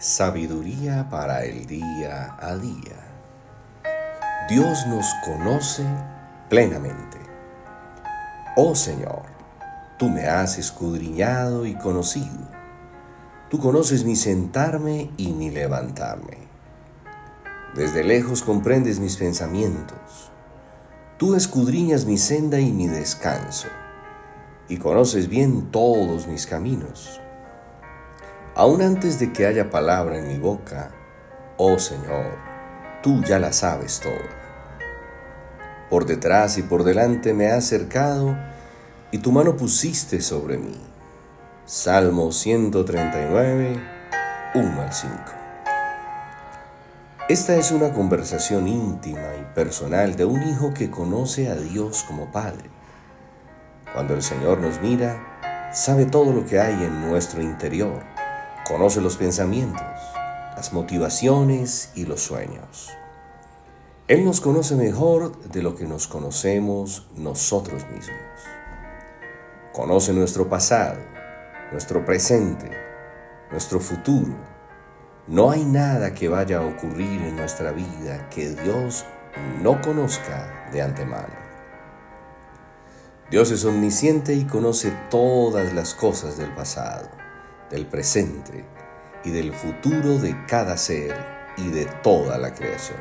Sabiduría para el día a día. Dios nos conoce plenamente. Oh Señor, tú me has escudriñado y conocido. Tú conoces mi sentarme y mi levantarme. Desde lejos comprendes mis pensamientos. Tú escudriñas mi senda y mi descanso, y conoces bien todos mis caminos. Aún antes de que haya palabra en mi boca, oh Señor, tú ya la sabes toda. Por detrás y por delante me has cercado y tu mano pusiste sobre mí. Salmo 139, 1 al 5. Esta es una conversación íntima y personal de un hijo que conoce a Dios como Padre. Cuando el Señor nos mira, sabe todo lo que hay en nuestro interior Conoce los pensamientos, las motivaciones y los sueños. Él nos conoce mejor de lo que nos conocemos nosotros mismos. Conoce nuestro pasado, nuestro presente, nuestro futuro. No hay nada que vaya a ocurrir en nuestra vida que Dios no conozca de antemano. Dios es omnisciente y conoce todas las cosas del pasado del presente y del futuro de cada ser y de toda la creación.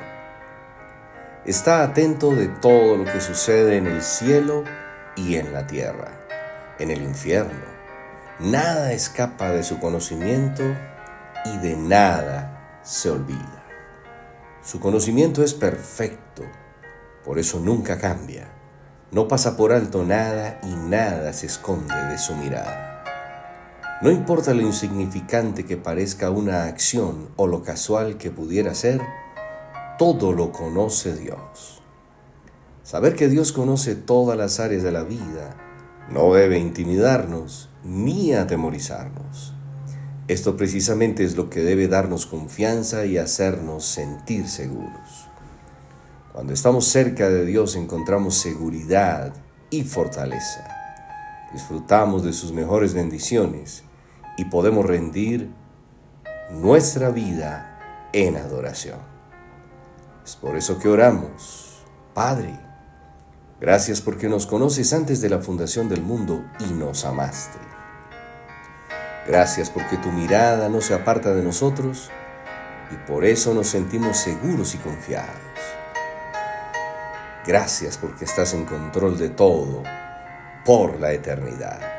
Está atento de todo lo que sucede en el cielo y en la tierra, en el infierno. Nada escapa de su conocimiento y de nada se olvida. Su conocimiento es perfecto, por eso nunca cambia. No pasa por alto nada y nada se esconde de su mirada. No importa lo insignificante que parezca una acción o lo casual que pudiera ser, todo lo conoce Dios. Saber que Dios conoce todas las áreas de la vida no debe intimidarnos ni atemorizarnos. Esto precisamente es lo que debe darnos confianza y hacernos sentir seguros. Cuando estamos cerca de Dios encontramos seguridad y fortaleza. Disfrutamos de sus mejores bendiciones y podemos rendir nuestra vida en adoración. Es por eso que oramos, Padre, gracias porque nos conoces antes de la fundación del mundo y nos amaste. Gracias porque tu mirada no se aparta de nosotros y por eso nos sentimos seguros y confiados. Gracias porque estás en control de todo por la eternidad.